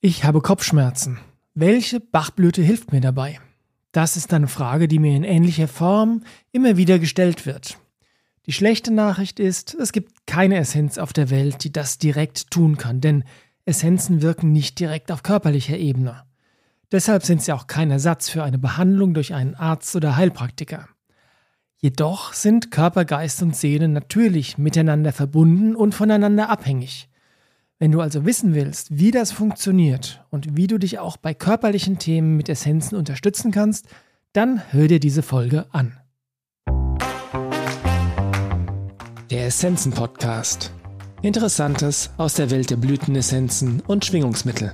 Ich habe Kopfschmerzen. Welche Bachblüte hilft mir dabei? Das ist eine Frage, die mir in ähnlicher Form immer wieder gestellt wird. Die schlechte Nachricht ist, es gibt keine Essenz auf der Welt, die das direkt tun kann, denn Essenzen wirken nicht direkt auf körperlicher Ebene. Deshalb sind sie auch kein Ersatz für eine Behandlung durch einen Arzt oder Heilpraktiker. Jedoch sind Körper, Geist und Seele natürlich miteinander verbunden und voneinander abhängig. Wenn du also wissen willst, wie das funktioniert und wie du dich auch bei körperlichen Themen mit Essenzen unterstützen kannst, dann hör dir diese Folge an. Der Essenzen Podcast. Interessantes aus der Welt der Blütenessenzen und Schwingungsmittel.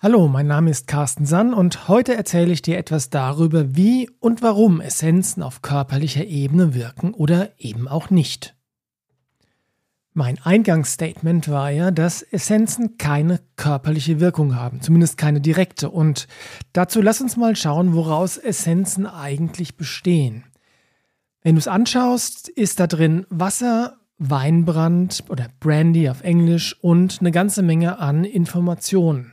Hallo, mein Name ist Carsten Sann und heute erzähle ich dir etwas darüber, wie und warum Essenzen auf körperlicher Ebene wirken oder eben auch nicht. Mein Eingangsstatement war ja, dass Essenzen keine körperliche Wirkung haben, zumindest keine direkte. Und dazu lass uns mal schauen, woraus Essenzen eigentlich bestehen. Wenn du es anschaust, ist da drin Wasser, Weinbrand oder Brandy auf Englisch und eine ganze Menge an Informationen.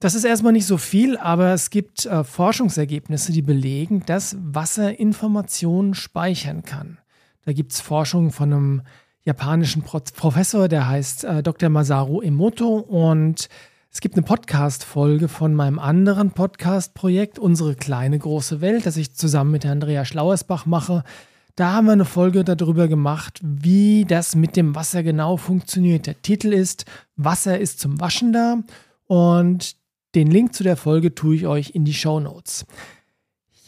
Das ist erstmal nicht so viel, aber es gibt äh, Forschungsergebnisse, die belegen, dass Wasser Informationen speichern kann. Da gibt es Forschung von einem japanischen Pro Professor, der heißt äh, Dr. Masaru Emoto und es gibt eine Podcast-Folge von meinem anderen Podcast-Projekt, Unsere kleine große Welt, das ich zusammen mit Andrea Schlauersbach mache. Da haben wir eine Folge darüber gemacht, wie das mit dem Wasser genau funktioniert. Der Titel ist Wasser ist zum Waschen da und den Link zu der Folge tue ich euch in die Show Notes.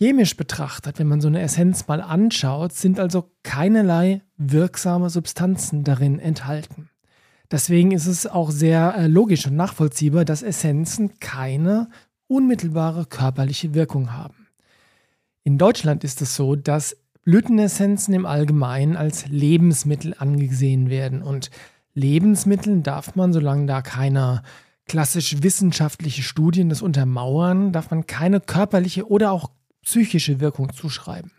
Chemisch betrachtet, wenn man so eine Essenz mal anschaut, sind also keinerlei wirksame Substanzen darin enthalten. Deswegen ist es auch sehr äh, logisch und nachvollziehbar, dass Essenzen keine unmittelbare körperliche Wirkung haben. In Deutschland ist es so, dass Blütenessenzen im Allgemeinen als Lebensmittel angesehen werden und Lebensmitteln darf man, solange da keine klassisch wissenschaftliche Studien das untermauern, darf man keine körperliche oder auch psychische Wirkung zuschreiben.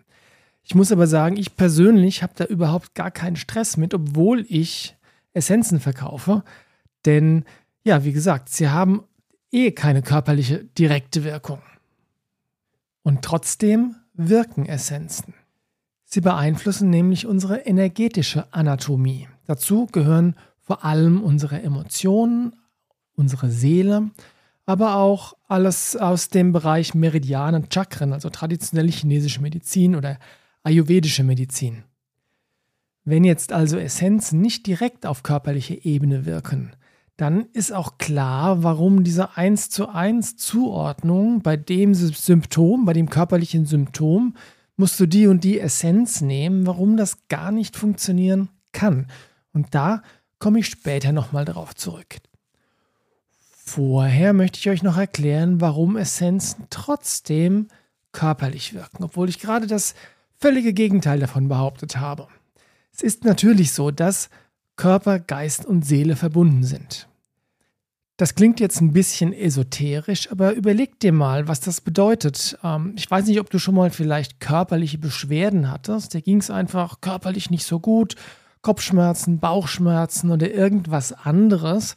Ich muss aber sagen, ich persönlich habe da überhaupt gar keinen Stress mit, obwohl ich Essenzen verkaufe. Denn, ja, wie gesagt, sie haben eh keine körperliche direkte Wirkung. Und trotzdem wirken Essenzen. Sie beeinflussen nämlich unsere energetische Anatomie. Dazu gehören vor allem unsere Emotionen, unsere Seele, aber auch alles aus dem Bereich Meridianen, Chakren, also traditionelle chinesische Medizin oder ayurvedische Medizin. Wenn jetzt also Essenzen nicht direkt auf körperliche Ebene wirken, dann ist auch klar, warum diese 1 zu 1 Zuordnung bei dem Symptom, bei dem körperlichen Symptom, musst du die und die Essenz nehmen, warum das gar nicht funktionieren kann. Und da komme ich später nochmal darauf zurück. Vorher möchte ich euch noch erklären, warum Essenzen trotzdem körperlich wirken, obwohl ich gerade das völlige Gegenteil davon behauptet habe. Es ist natürlich so, dass Körper, Geist und Seele verbunden sind. Das klingt jetzt ein bisschen esoterisch, aber überleg dir mal, was das bedeutet. Ähm, ich weiß nicht, ob du schon mal vielleicht körperliche Beschwerden hattest. Dir ging es einfach körperlich nicht so gut. Kopfschmerzen, Bauchschmerzen oder irgendwas anderes.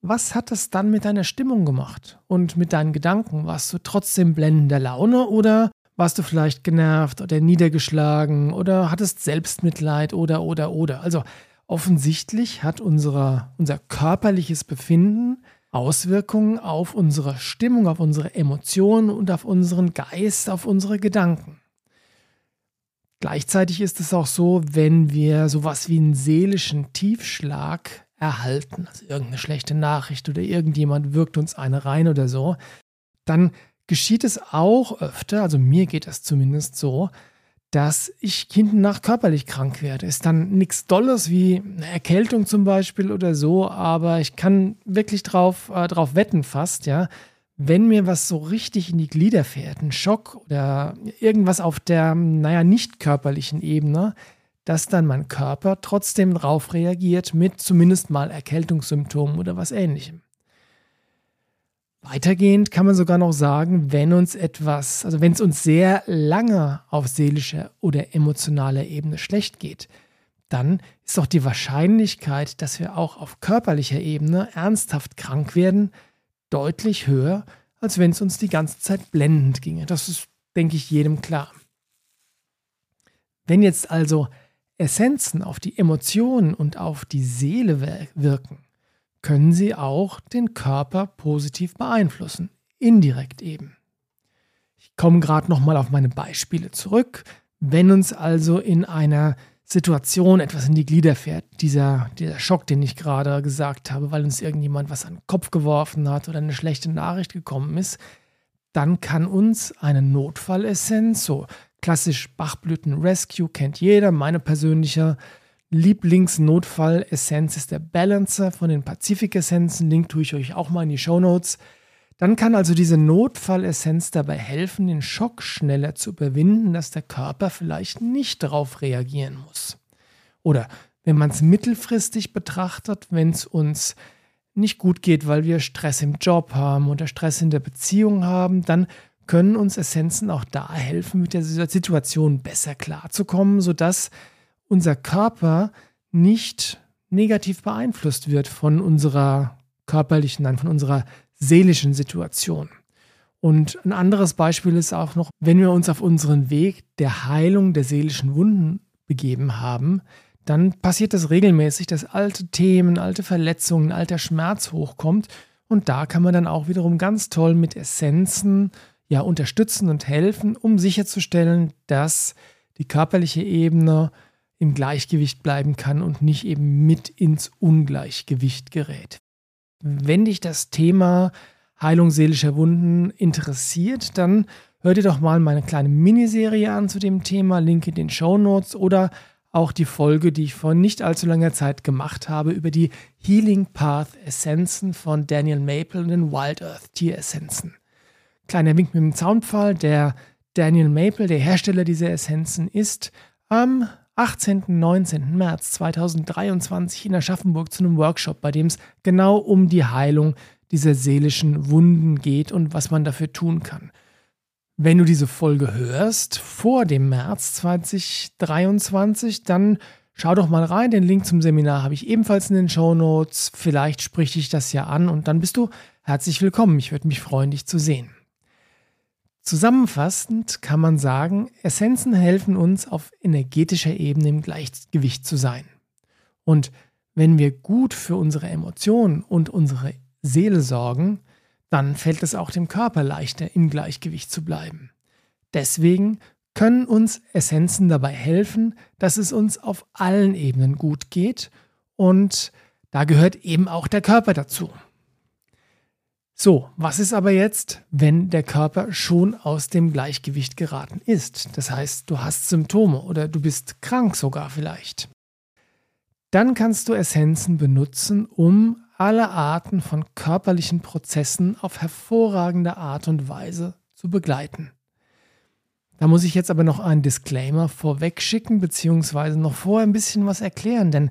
Was hat es dann mit deiner Stimmung gemacht und mit deinen Gedanken? Warst du trotzdem blendender Laune oder warst du vielleicht genervt oder niedergeschlagen oder hattest Selbstmitleid oder oder oder? Also offensichtlich hat unsere, unser körperliches Befinden Auswirkungen auf unsere Stimmung, auf unsere Emotionen und auf unseren Geist, auf unsere Gedanken. Gleichzeitig ist es auch so, wenn wir sowas wie einen seelischen Tiefschlag erhalten, also irgendeine schlechte Nachricht oder irgendjemand wirkt uns eine rein oder so, dann geschieht es auch öfter, also mir geht es zumindest so, dass ich hinten nach körperlich krank werde. Ist dann nichts Dolles wie eine Erkältung zum Beispiel oder so, aber ich kann wirklich drauf, äh, drauf wetten fast, ja. Wenn mir was so richtig in die Glieder fährt, ein Schock oder irgendwas auf der, naja, nicht körperlichen Ebene, dass dann mein Körper trotzdem darauf reagiert mit zumindest mal Erkältungssymptomen oder was ähnlichem. Weitergehend kann man sogar noch sagen, wenn uns etwas, also wenn es uns sehr lange auf seelischer oder emotionaler Ebene schlecht geht, dann ist doch die Wahrscheinlichkeit, dass wir auch auf körperlicher Ebene ernsthaft krank werden, deutlich höher, als wenn es uns die ganze Zeit blendend ginge. Das ist, denke ich, jedem klar. Wenn jetzt also Essenzen auf die Emotionen und auf die Seele wirken, können sie auch den Körper positiv beeinflussen, indirekt eben. Ich komme gerade noch mal auf meine Beispiele zurück. Wenn uns also in einer Situation etwas in die Glieder fährt, dieser, dieser Schock, den ich gerade gesagt habe, weil uns irgendjemand was an den Kopf geworfen hat oder eine schlechte Nachricht gekommen ist, dann kann uns eine Notfallessenz, so klassisch Bachblüten Rescue kennt jeder, meine persönliche Lieblingsnotfallessenz ist der Balancer von den Pazifik-Essenzen, Link tue ich euch auch mal in die Show Notes. Dann kann also diese Notfallessenz dabei helfen, den Schock schneller zu überwinden, dass der Körper vielleicht nicht darauf reagieren muss. Oder wenn man es mittelfristig betrachtet, wenn es uns nicht gut geht, weil wir Stress im Job haben oder Stress in der Beziehung haben, dann können uns Essenzen auch da helfen, mit der Situation besser klarzukommen, sodass unser Körper nicht negativ beeinflusst wird von unserer körperlichen, nein, von unserer seelischen Situation. Und ein anderes Beispiel ist auch noch, wenn wir uns auf unseren Weg der Heilung der seelischen Wunden begeben haben, dann passiert das regelmäßig, dass alte Themen, alte Verletzungen, alter Schmerz hochkommt. Und da kann man dann auch wiederum ganz toll mit Essenzen ja unterstützen und helfen, um sicherzustellen, dass die körperliche Ebene im Gleichgewicht bleiben kann und nicht eben mit ins Ungleichgewicht gerät. Wenn dich das Thema Heilung seelischer Wunden interessiert, dann hör dir doch mal meine kleine Miniserie an zu dem Thema, Link in den Show Notes oder auch die Folge, die ich vor nicht allzu langer Zeit gemacht habe über die Healing Path Essenzen von Daniel Maple und den Wild Earth Tier Essenzen. Kleiner Wink mit dem Zaunpfahl, der Daniel Maple, der Hersteller dieser Essenzen, ist am 18. und 19. März 2023 in Aschaffenburg zu einem Workshop, bei dem es genau um die Heilung dieser seelischen Wunden geht und was man dafür tun kann. Wenn du diese Folge hörst vor dem März 2023, dann schau doch mal rein. Den Link zum Seminar habe ich ebenfalls in den Show Notes. Vielleicht spricht dich das ja an und dann bist du herzlich willkommen. Ich würde mich freuen, dich zu sehen. Zusammenfassend kann man sagen, Essenzen helfen uns auf energetischer Ebene im Gleichgewicht zu sein. Und wenn wir gut für unsere Emotionen und unsere Seele sorgen, dann fällt es auch dem Körper leichter, im Gleichgewicht zu bleiben. Deswegen können uns Essenzen dabei helfen, dass es uns auf allen Ebenen gut geht und da gehört eben auch der Körper dazu. So, was ist aber jetzt, wenn der Körper schon aus dem Gleichgewicht geraten ist? Das heißt, du hast Symptome oder du bist krank sogar vielleicht. Dann kannst du Essenzen benutzen, um alle Arten von körperlichen Prozessen auf hervorragende Art und Weise zu begleiten. Da muss ich jetzt aber noch einen Disclaimer vorweg schicken, beziehungsweise noch vorher ein bisschen was erklären, denn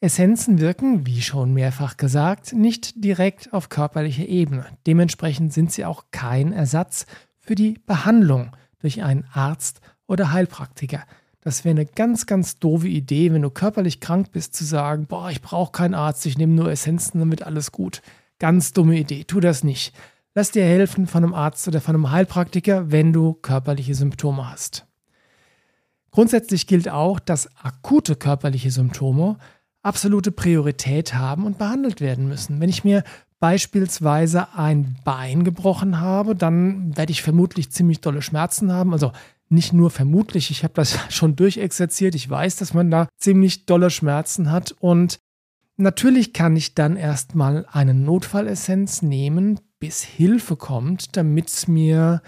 Essenzen wirken, wie schon mehrfach gesagt, nicht direkt auf körperlicher Ebene. Dementsprechend sind sie auch kein Ersatz für die Behandlung durch einen Arzt oder Heilpraktiker. Das wäre eine ganz, ganz doofe Idee, wenn du körperlich krank bist, zu sagen, boah, ich brauche keinen Arzt, ich nehme nur Essenzen, damit alles gut. Ganz dumme Idee, tu das nicht. Lass dir helfen von einem Arzt oder von einem Heilpraktiker, wenn du körperliche Symptome hast. Grundsätzlich gilt auch, dass akute körperliche Symptome absolute Priorität haben und behandelt werden müssen. Wenn ich mir beispielsweise ein Bein gebrochen habe, dann werde ich vermutlich ziemlich dolle Schmerzen haben. Also nicht nur vermutlich, ich habe das schon durchexerziert. Ich weiß, dass man da ziemlich dolle Schmerzen hat. Und natürlich kann ich dann erstmal eine Notfallessenz nehmen, bis Hilfe kommt, damit es mir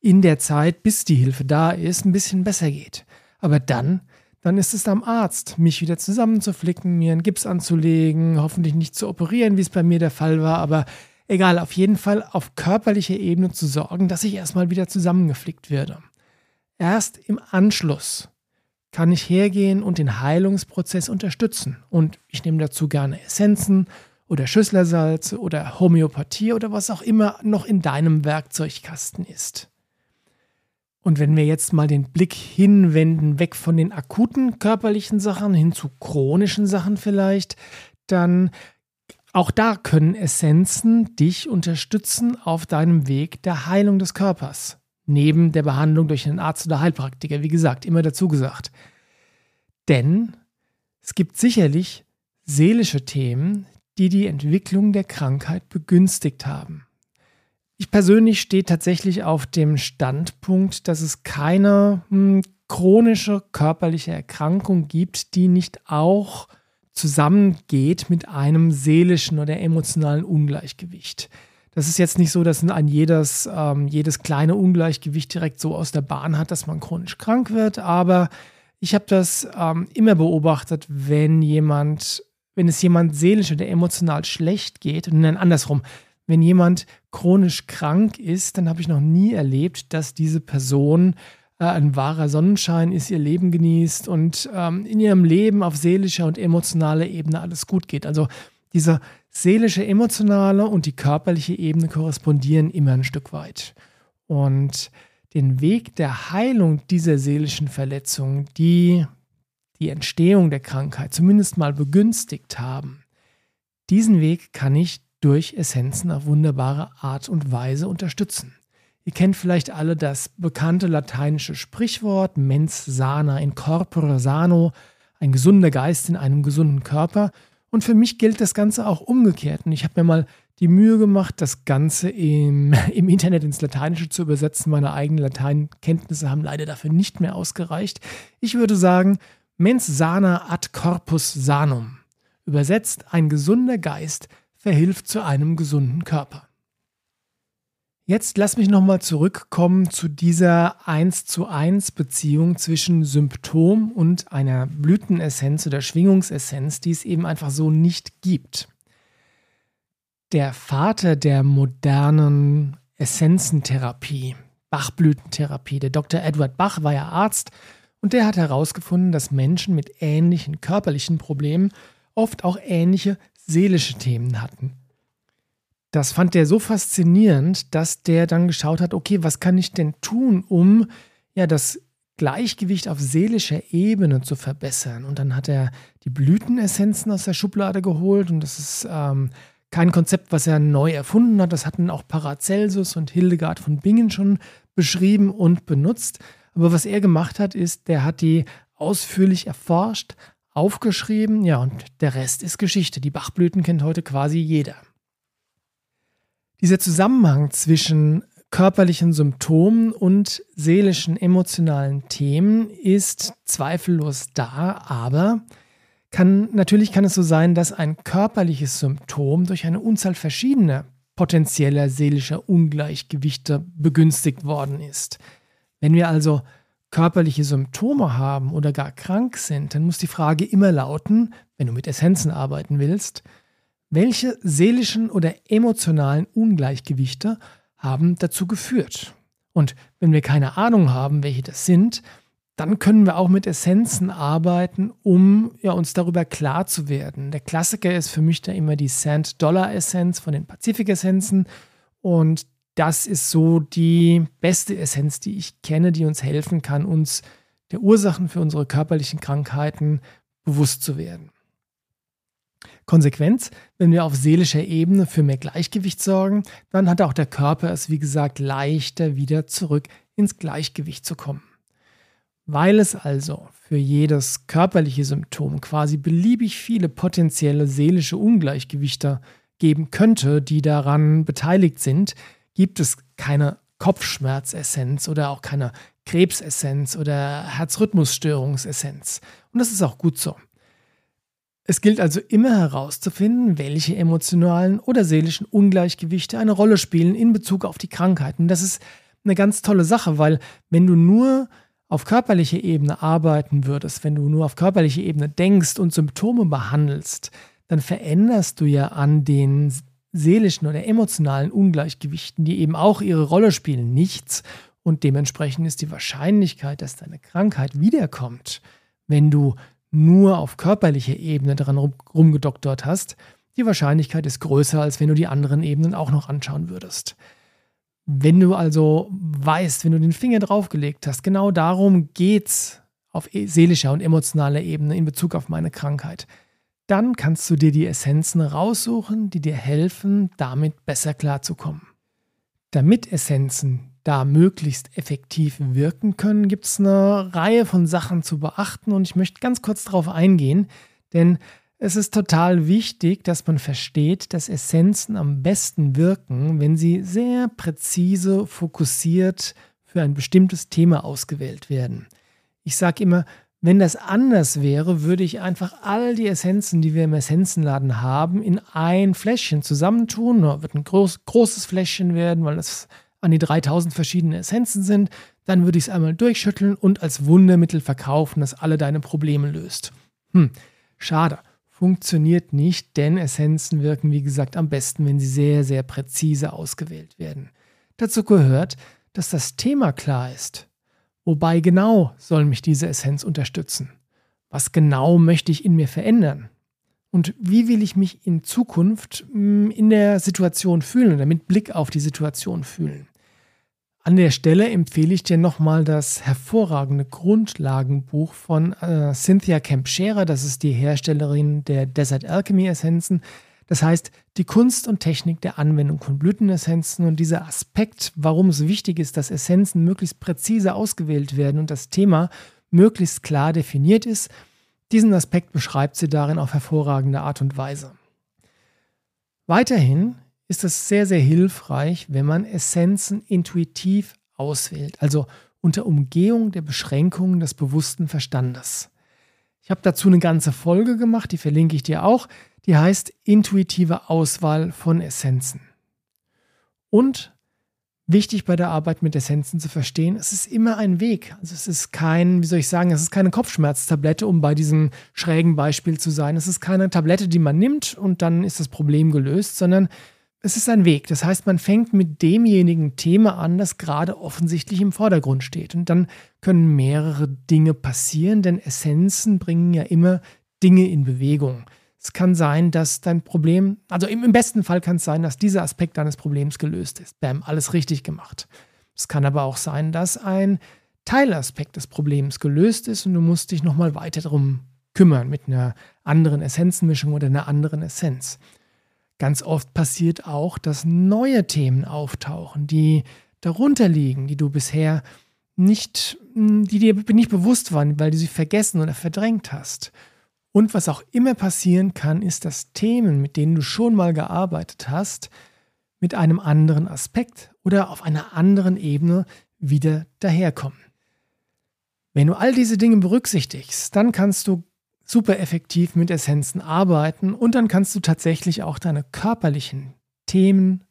in der Zeit, bis die Hilfe da ist, ein bisschen besser geht. Aber dann dann ist es am Arzt, mich wieder zusammenzuflicken, mir einen Gips anzulegen, hoffentlich nicht zu operieren, wie es bei mir der Fall war, aber egal, auf jeden Fall auf körperlicher Ebene zu sorgen, dass ich erstmal wieder zusammengeflickt werde. Erst im Anschluss kann ich hergehen und den Heilungsprozess unterstützen. Und ich nehme dazu gerne Essenzen oder Schüsslersalze oder Homöopathie oder was auch immer noch in deinem Werkzeugkasten ist. Und wenn wir jetzt mal den Blick hinwenden, weg von den akuten körperlichen Sachen hin zu chronischen Sachen vielleicht, dann auch da können Essenzen dich unterstützen auf deinem Weg der Heilung des Körpers. Neben der Behandlung durch einen Arzt oder Heilpraktiker, wie gesagt, immer dazu gesagt. Denn es gibt sicherlich seelische Themen, die die Entwicklung der Krankheit begünstigt haben. Ich persönlich stehe tatsächlich auf dem Standpunkt, dass es keine hm, chronische körperliche Erkrankung gibt, die nicht auch zusammengeht mit einem seelischen oder emotionalen Ungleichgewicht. Das ist jetzt nicht so, dass ein jedes, ähm, jedes kleine Ungleichgewicht direkt so aus der Bahn hat, dass man chronisch krank wird, aber ich habe das ähm, immer beobachtet, wenn jemand, wenn es jemand seelisch oder emotional schlecht geht, und dann andersrum, wenn jemand chronisch krank ist, dann habe ich noch nie erlebt, dass diese Person äh, ein wahrer Sonnenschein ist, ihr Leben genießt und ähm, in ihrem Leben auf seelischer und emotionaler Ebene alles gut geht. Also diese seelische, emotionale und die körperliche Ebene korrespondieren immer ein Stück weit. Und den Weg der Heilung dieser seelischen Verletzungen, die die Entstehung der Krankheit zumindest mal begünstigt haben, diesen Weg kann ich durch Essenzen auf wunderbare Art und Weise unterstützen. Ihr kennt vielleicht alle das bekannte lateinische Sprichwort mens sana in corpore sano, ein gesunder Geist in einem gesunden Körper. Und für mich gilt das Ganze auch umgekehrt. Und ich habe mir mal die Mühe gemacht, das Ganze im, im Internet ins Lateinische zu übersetzen. Meine eigenen Lateinkenntnisse haben leider dafür nicht mehr ausgereicht. Ich würde sagen, mens sana ad corpus sanum. Übersetzt, ein gesunder Geist verhilft zu einem gesunden Körper. Jetzt lass mich nochmal zurückkommen zu dieser 1 zu 1 Beziehung zwischen Symptom und einer Blütenessenz oder Schwingungsessenz, die es eben einfach so nicht gibt. Der Vater der modernen Essenzentherapie, Bachblütentherapie, der Dr. Edward Bach war ja Arzt und der hat herausgefunden, dass Menschen mit ähnlichen körperlichen Problemen oft auch ähnliche seelische Themen hatten. Das fand der so faszinierend, dass der dann geschaut hat, okay, was kann ich denn tun, um ja das Gleichgewicht auf seelischer Ebene zu verbessern. Und dann hat er die Blütenessenzen aus der Schublade geholt und das ist ähm, kein Konzept, was er neu erfunden hat. Das hatten auch Paracelsus und Hildegard von Bingen schon beschrieben und benutzt. Aber was er gemacht hat, ist, der hat die ausführlich erforscht, aufgeschrieben, ja, und der Rest ist Geschichte. Die Bachblüten kennt heute quasi jeder. Dieser Zusammenhang zwischen körperlichen Symptomen und seelischen, emotionalen Themen ist zweifellos da, aber kann, natürlich kann es so sein, dass ein körperliches Symptom durch eine Unzahl verschiedener potenzieller seelischer Ungleichgewichte begünstigt worden ist. Wenn wir also körperliche Symptome haben oder gar krank sind, dann muss die Frage immer lauten, wenn du mit Essenzen arbeiten willst, welche seelischen oder emotionalen Ungleichgewichte haben dazu geführt? Und wenn wir keine Ahnung haben, welche das sind, dann können wir auch mit Essenzen arbeiten, um ja, uns darüber klar zu werden. Der Klassiker ist für mich da immer die Sand-Dollar-Essenz von den Pazifik-Essenzen. Und das ist so die beste Essenz, die ich kenne, die uns helfen kann, uns der Ursachen für unsere körperlichen Krankheiten bewusst zu werden. Konsequenz, wenn wir auf seelischer Ebene für mehr Gleichgewicht sorgen, dann hat auch der Körper es, wie gesagt, leichter wieder zurück ins Gleichgewicht zu kommen. Weil es also für jedes körperliche Symptom quasi beliebig viele potenzielle seelische Ungleichgewichte geben könnte, die daran beteiligt sind, gibt es keine Kopfschmerzessenz oder auch keine Krebsessenz oder Herzrhythmusstörungsessenz. Und das ist auch gut so. Es gilt also immer herauszufinden, welche emotionalen oder seelischen Ungleichgewichte eine Rolle spielen in Bezug auf die Krankheiten. Das ist eine ganz tolle Sache, weil wenn du nur auf körperlicher Ebene arbeiten würdest, wenn du nur auf körperlicher Ebene denkst und Symptome behandelst, dann veränderst du ja an den seelischen oder emotionalen Ungleichgewichten, die eben auch ihre Rolle spielen, nichts. Und dementsprechend ist die Wahrscheinlichkeit, dass deine Krankheit wiederkommt, wenn du nur auf körperlicher Ebene daran rumgedoktert hast, die Wahrscheinlichkeit ist größer, als wenn du die anderen Ebenen auch noch anschauen würdest. Wenn du also weißt, wenn du den Finger draufgelegt hast, genau darum geht's auf e-, seelischer und emotionaler Ebene in Bezug auf meine Krankheit, dann kannst du dir die Essenzen raussuchen, die dir helfen, damit besser klarzukommen. Damit Essenzen da möglichst effektiv wirken können, gibt es eine Reihe von Sachen zu beachten und ich möchte ganz kurz darauf eingehen, denn es ist total wichtig, dass man versteht, dass Essenzen am besten wirken, wenn sie sehr präzise, fokussiert für ein bestimmtes Thema ausgewählt werden. Ich sage immer, wenn das anders wäre, würde ich einfach all die Essenzen, die wir im Essenzenladen haben, in ein Fläschchen zusammentun. Das wird ein groß, großes Fläschchen werden, weil das an die 3000 verschiedene Essenzen sind. Dann würde ich es einmal durchschütteln und als Wundermittel verkaufen, das alle deine Probleme löst. Hm, schade funktioniert nicht, denn Essenzen wirken, wie gesagt, am besten, wenn sie sehr, sehr präzise ausgewählt werden. Dazu gehört, dass das Thema klar ist. Wobei genau soll mich diese Essenz unterstützen? Was genau möchte ich in mir verändern? Und wie will ich mich in Zukunft hm, in der Situation fühlen oder mit Blick auf die Situation fühlen? An der Stelle empfehle ich dir nochmal das hervorragende Grundlagenbuch von äh, Cynthia Kemp-Scherer. Das ist die Herstellerin der Desert Alchemy Essenzen. Das heißt, die Kunst und Technik der Anwendung von Blütenessenzen und dieser Aspekt, warum es wichtig ist, dass Essenzen möglichst präzise ausgewählt werden und das Thema möglichst klar definiert ist, diesen Aspekt beschreibt sie darin auf hervorragende Art und Weise. Weiterhin ist es sehr, sehr hilfreich, wenn man Essenzen intuitiv auswählt, also unter Umgehung der Beschränkungen des bewussten Verstandes. Ich habe dazu eine ganze Folge gemacht, die verlinke ich dir auch, die heißt Intuitive Auswahl von Essenzen. Und wichtig bei der Arbeit mit Essenzen zu verstehen, es ist immer ein Weg. Also es ist kein, wie soll ich sagen, es ist keine Kopfschmerztablette, um bei diesem schrägen Beispiel zu sein. Es ist keine Tablette, die man nimmt und dann ist das Problem gelöst, sondern es ist ein Weg. Das heißt, man fängt mit demjenigen Thema an, das gerade offensichtlich im Vordergrund steht. Und dann können mehrere Dinge passieren, denn Essenzen bringen ja immer Dinge in Bewegung. Es kann sein, dass dein Problem, also im, besten Fall kann es sein, dass dieser Aspekt deines Problems gelöst ist. Bam, alles richtig gemacht. Es kann aber auch sein, dass ein Teilaspekt des Problems gelöst ist und du musst dich nochmal weiter darum kümmern mit einer anderen Essenzenmischung oder einer anderen Essenz. Ganz oft passiert auch, dass neue Themen auftauchen, die darunter liegen, die du bisher nicht, die dir nicht bewusst waren, weil du sie vergessen oder verdrängt hast. Und was auch immer passieren kann, ist, dass Themen, mit denen du schon mal gearbeitet hast, mit einem anderen Aspekt oder auf einer anderen Ebene wieder daherkommen. Wenn du all diese Dinge berücksichtigst, dann kannst du super effektiv mit Essenzen arbeiten und dann kannst du tatsächlich auch deine körperlichen Themen,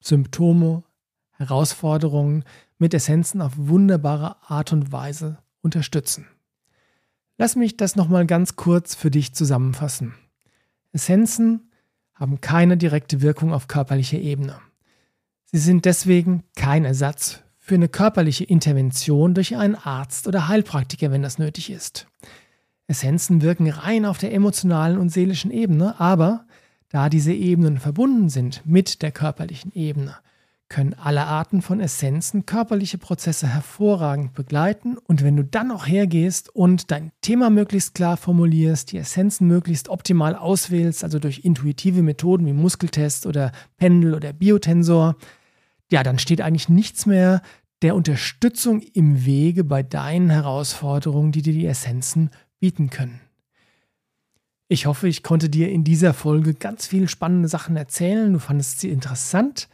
Symptome, Herausforderungen mit Essenzen auf wunderbare Art und Weise unterstützen. Lass mich das nochmal ganz kurz für dich zusammenfassen. Essenzen haben keine direkte Wirkung auf körperlicher Ebene. Sie sind deswegen kein Ersatz für eine körperliche Intervention durch einen Arzt oder Heilpraktiker, wenn das nötig ist. Essenzen wirken rein auf der emotionalen und seelischen Ebene, aber da diese Ebenen verbunden sind mit der körperlichen Ebene, können alle Arten von Essenzen körperliche Prozesse hervorragend begleiten. Und wenn du dann noch hergehst und dein Thema möglichst klar formulierst, die Essenzen möglichst optimal auswählst, also durch intuitive Methoden wie Muskeltest oder Pendel oder Biotensor, ja, dann steht eigentlich nichts mehr der Unterstützung im Wege bei deinen Herausforderungen, die dir die Essenzen bieten können. Ich hoffe, ich konnte dir in dieser Folge ganz viele spannende Sachen erzählen. Du fandest sie interessant.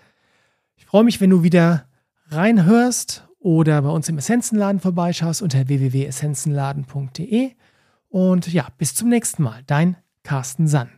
Ich freue mich, wenn du wieder reinhörst oder bei uns im Essenzenladen vorbeischaust unter www.essenzenladen.de. Und ja, bis zum nächsten Mal. Dein Carsten Sand.